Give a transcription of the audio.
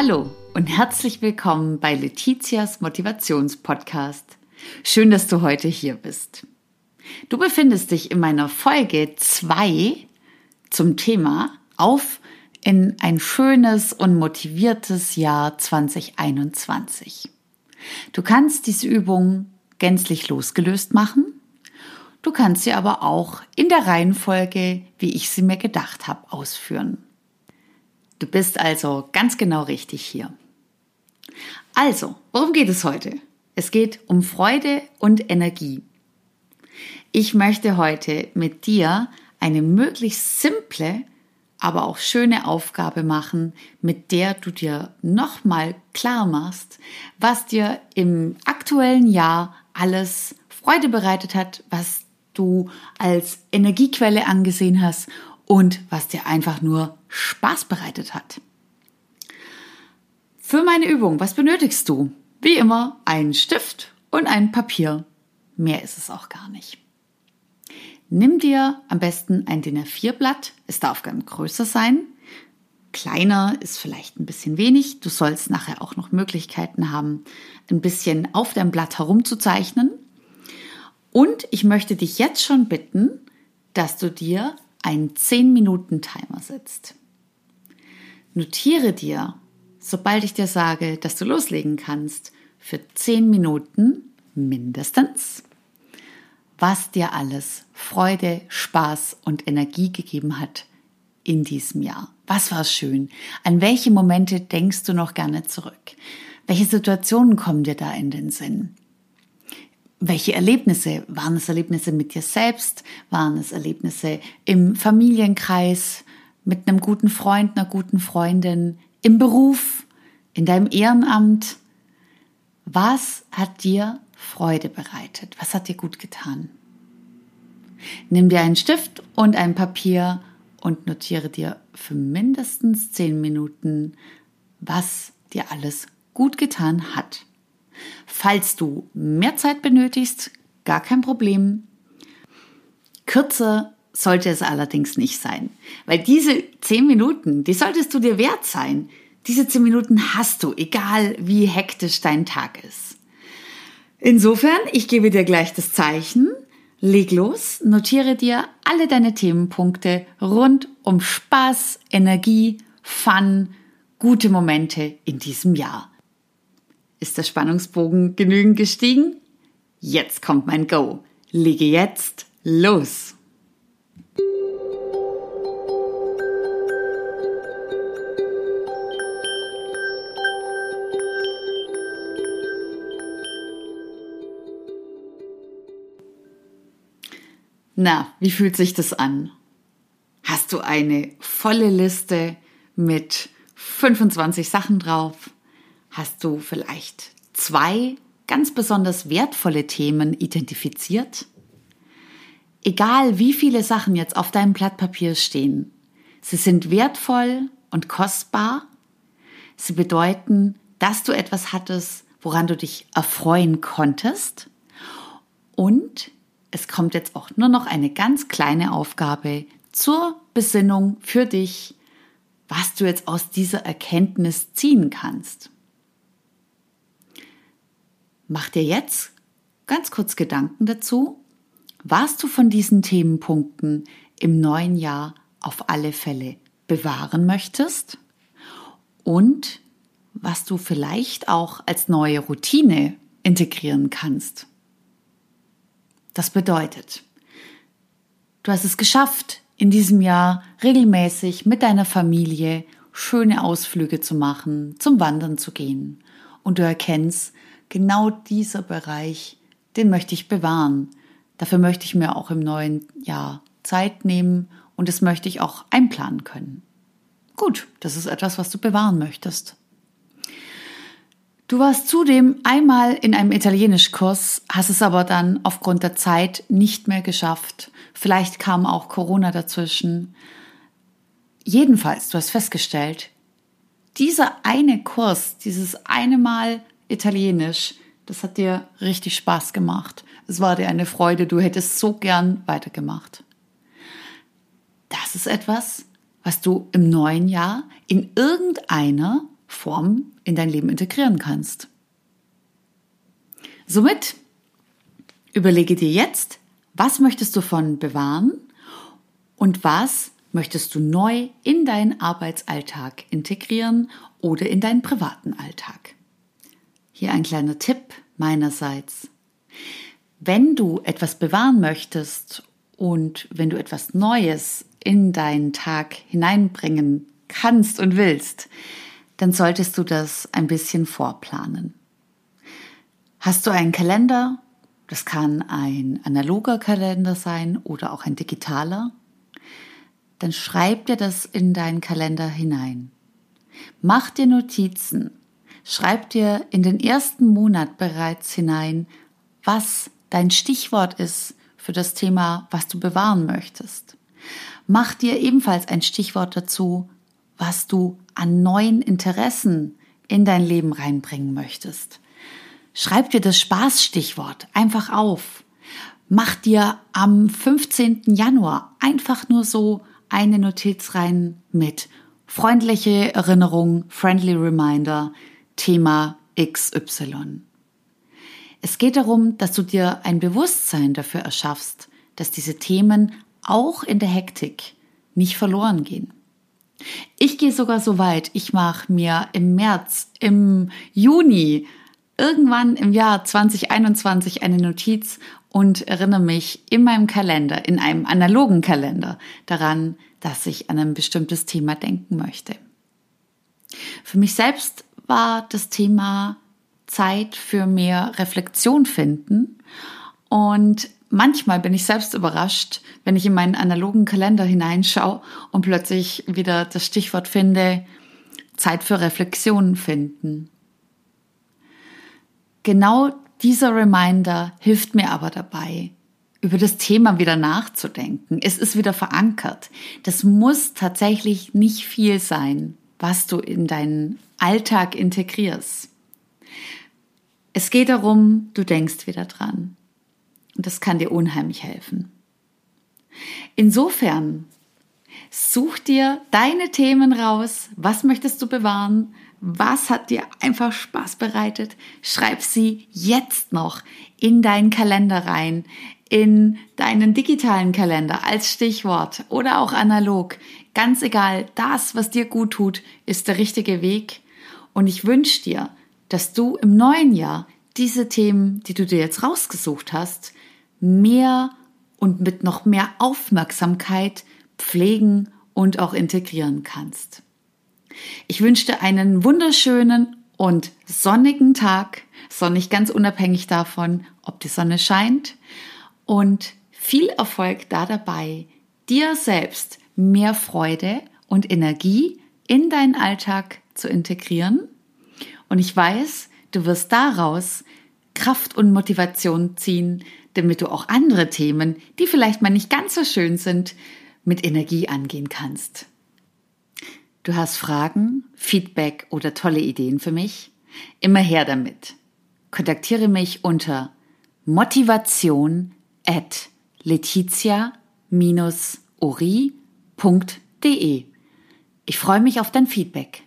Hallo und herzlich willkommen bei Letizias Motivationspodcast. Schön, dass du heute hier bist. Du befindest dich in meiner Folge 2 zum Thema auf in ein schönes und motiviertes Jahr 2021. Du kannst diese Übung gänzlich losgelöst machen. Du kannst sie aber auch in der Reihenfolge, wie ich sie mir gedacht habe, ausführen. Du bist also ganz genau richtig hier. Also, worum geht es heute? Es geht um Freude und Energie. Ich möchte heute mit dir eine möglichst simple, aber auch schöne Aufgabe machen, mit der du dir nochmal klar machst, was dir im aktuellen Jahr alles Freude bereitet hat, was du als Energiequelle angesehen hast und was dir einfach nur Spaß bereitet hat. Für meine Übung, was benötigst du? Wie immer, einen Stift und ein Papier. Mehr ist es auch gar nicht. Nimm dir am besten ein DIN A4-Blatt. Es darf gern größer sein. Kleiner ist vielleicht ein bisschen wenig. Du sollst nachher auch noch Möglichkeiten haben, ein bisschen auf deinem Blatt herumzuzeichnen. Und ich möchte dich jetzt schon bitten, dass du dir einen 10-Minuten-Timer setzt. Notiere dir, sobald ich dir sage, dass du loslegen kannst, für 10 Minuten mindestens, was dir alles Freude, Spaß und Energie gegeben hat in diesem Jahr. Was war schön? An welche Momente denkst du noch gerne zurück? Welche Situationen kommen dir da in den Sinn? Welche Erlebnisse? Waren es Erlebnisse mit dir selbst? Waren es Erlebnisse im Familienkreis, mit einem guten Freund, einer guten Freundin, im Beruf, in deinem Ehrenamt? Was hat dir Freude bereitet? Was hat dir gut getan? Nimm dir einen Stift und ein Papier und notiere dir für mindestens zehn Minuten, was dir alles gut getan hat. Falls du mehr Zeit benötigst, gar kein Problem. Kürzer sollte es allerdings nicht sein, weil diese zehn Minuten, die solltest du dir wert sein. Diese zehn Minuten hast du, egal wie hektisch dein Tag ist. Insofern, ich gebe dir gleich das Zeichen. Leg los, notiere dir alle deine Themenpunkte rund um Spaß, Energie, Fun, gute Momente in diesem Jahr. Ist der Spannungsbogen genügend gestiegen? Jetzt kommt mein Go. Lege jetzt los. Na, wie fühlt sich das an? Hast du eine volle Liste mit 25 Sachen drauf? Hast du vielleicht zwei ganz besonders wertvolle Themen identifiziert? Egal wie viele Sachen jetzt auf deinem Blatt Papier stehen, sie sind wertvoll und kostbar. Sie bedeuten, dass du etwas hattest, woran du dich erfreuen konntest. Und es kommt jetzt auch nur noch eine ganz kleine Aufgabe zur Besinnung für dich, was du jetzt aus dieser Erkenntnis ziehen kannst. Mach dir jetzt ganz kurz Gedanken dazu, was du von diesen Themenpunkten im neuen Jahr auf alle Fälle bewahren möchtest und was du vielleicht auch als neue Routine integrieren kannst. Das bedeutet, du hast es geschafft, in diesem Jahr regelmäßig mit deiner Familie schöne Ausflüge zu machen, zum Wandern zu gehen. Und du erkennst, genau dieser Bereich, den möchte ich bewahren. Dafür möchte ich mir auch im neuen Jahr Zeit nehmen und das möchte ich auch einplanen können. Gut, das ist etwas, was du bewahren möchtest. Du warst zudem einmal in einem Italienischkurs, hast es aber dann aufgrund der Zeit nicht mehr geschafft. Vielleicht kam auch Corona dazwischen. Jedenfalls, du hast festgestellt, dieser eine Kurs, dieses eine Mal Italienisch. Das hat dir richtig Spaß gemacht. Es war dir eine Freude. Du hättest so gern weitergemacht. Das ist etwas, was du im neuen Jahr in irgendeiner Form in dein Leben integrieren kannst. Somit überlege dir jetzt, was möchtest du von bewahren und was möchtest du neu in deinen Arbeitsalltag integrieren oder in deinen privaten Alltag. Hier ein kleiner Tipp meinerseits. Wenn du etwas bewahren möchtest und wenn du etwas Neues in deinen Tag hineinbringen kannst und willst, dann solltest du das ein bisschen vorplanen. Hast du einen Kalender? Das kann ein analoger Kalender sein oder auch ein digitaler. Dann schreib dir das in deinen Kalender hinein. Mach dir Notizen. Schreib dir in den ersten Monat bereits hinein, was dein Stichwort ist für das Thema, was du bewahren möchtest. Mach dir ebenfalls ein Stichwort dazu, was du an neuen Interessen in dein Leben reinbringen möchtest. Schreib dir das Spaßstichwort einfach auf. Mach dir am 15. Januar einfach nur so eine Notiz rein mit freundliche Erinnerung, friendly reminder, Thema XY. Es geht darum, dass du dir ein Bewusstsein dafür erschaffst, dass diese Themen auch in der Hektik nicht verloren gehen. Ich gehe sogar so weit, ich mache mir im März, im Juni irgendwann im Jahr 2021 eine Notiz und erinnere mich in meinem Kalender, in einem analogen Kalender daran, dass ich an ein bestimmtes Thema denken möchte. Für mich selbst war das Thema Zeit für mehr Reflexion finden und manchmal bin ich selbst überrascht, wenn ich in meinen analogen Kalender hineinschaue und plötzlich wieder das Stichwort finde, Zeit für Reflexion finden. Genau dieser Reminder hilft mir aber dabei, über das Thema wieder nachzudenken. Es ist wieder verankert. Das muss tatsächlich nicht viel sein, was du in deinen Alltag integrierst. Es geht darum, du denkst wieder dran. Und das kann dir unheimlich helfen. Insofern, such dir deine Themen raus. Was möchtest du bewahren? Was hat dir einfach Spaß bereitet? Schreib sie jetzt noch in deinen Kalender rein, in deinen digitalen Kalender als Stichwort oder auch analog. Ganz egal, das, was dir gut tut, ist der richtige Weg. Und ich wünsche dir, dass du im neuen Jahr diese Themen, die du dir jetzt rausgesucht hast, mehr und mit noch mehr Aufmerksamkeit pflegen und auch integrieren kannst. Ich wünsche dir einen wunderschönen und sonnigen Tag, sonnig ganz unabhängig davon, ob die Sonne scheint und viel Erfolg da dabei, dir selbst mehr Freude und Energie in deinen Alltag zu integrieren. Und ich weiß, du wirst daraus Kraft und Motivation ziehen, damit du auch andere Themen, die vielleicht mal nicht ganz so schön sind, mit Energie angehen kannst. Du hast Fragen, Feedback oder tolle Ideen für mich? Immer her damit. Kontaktiere mich unter motivation at letizia-ori.de. Ich freue mich auf dein Feedback.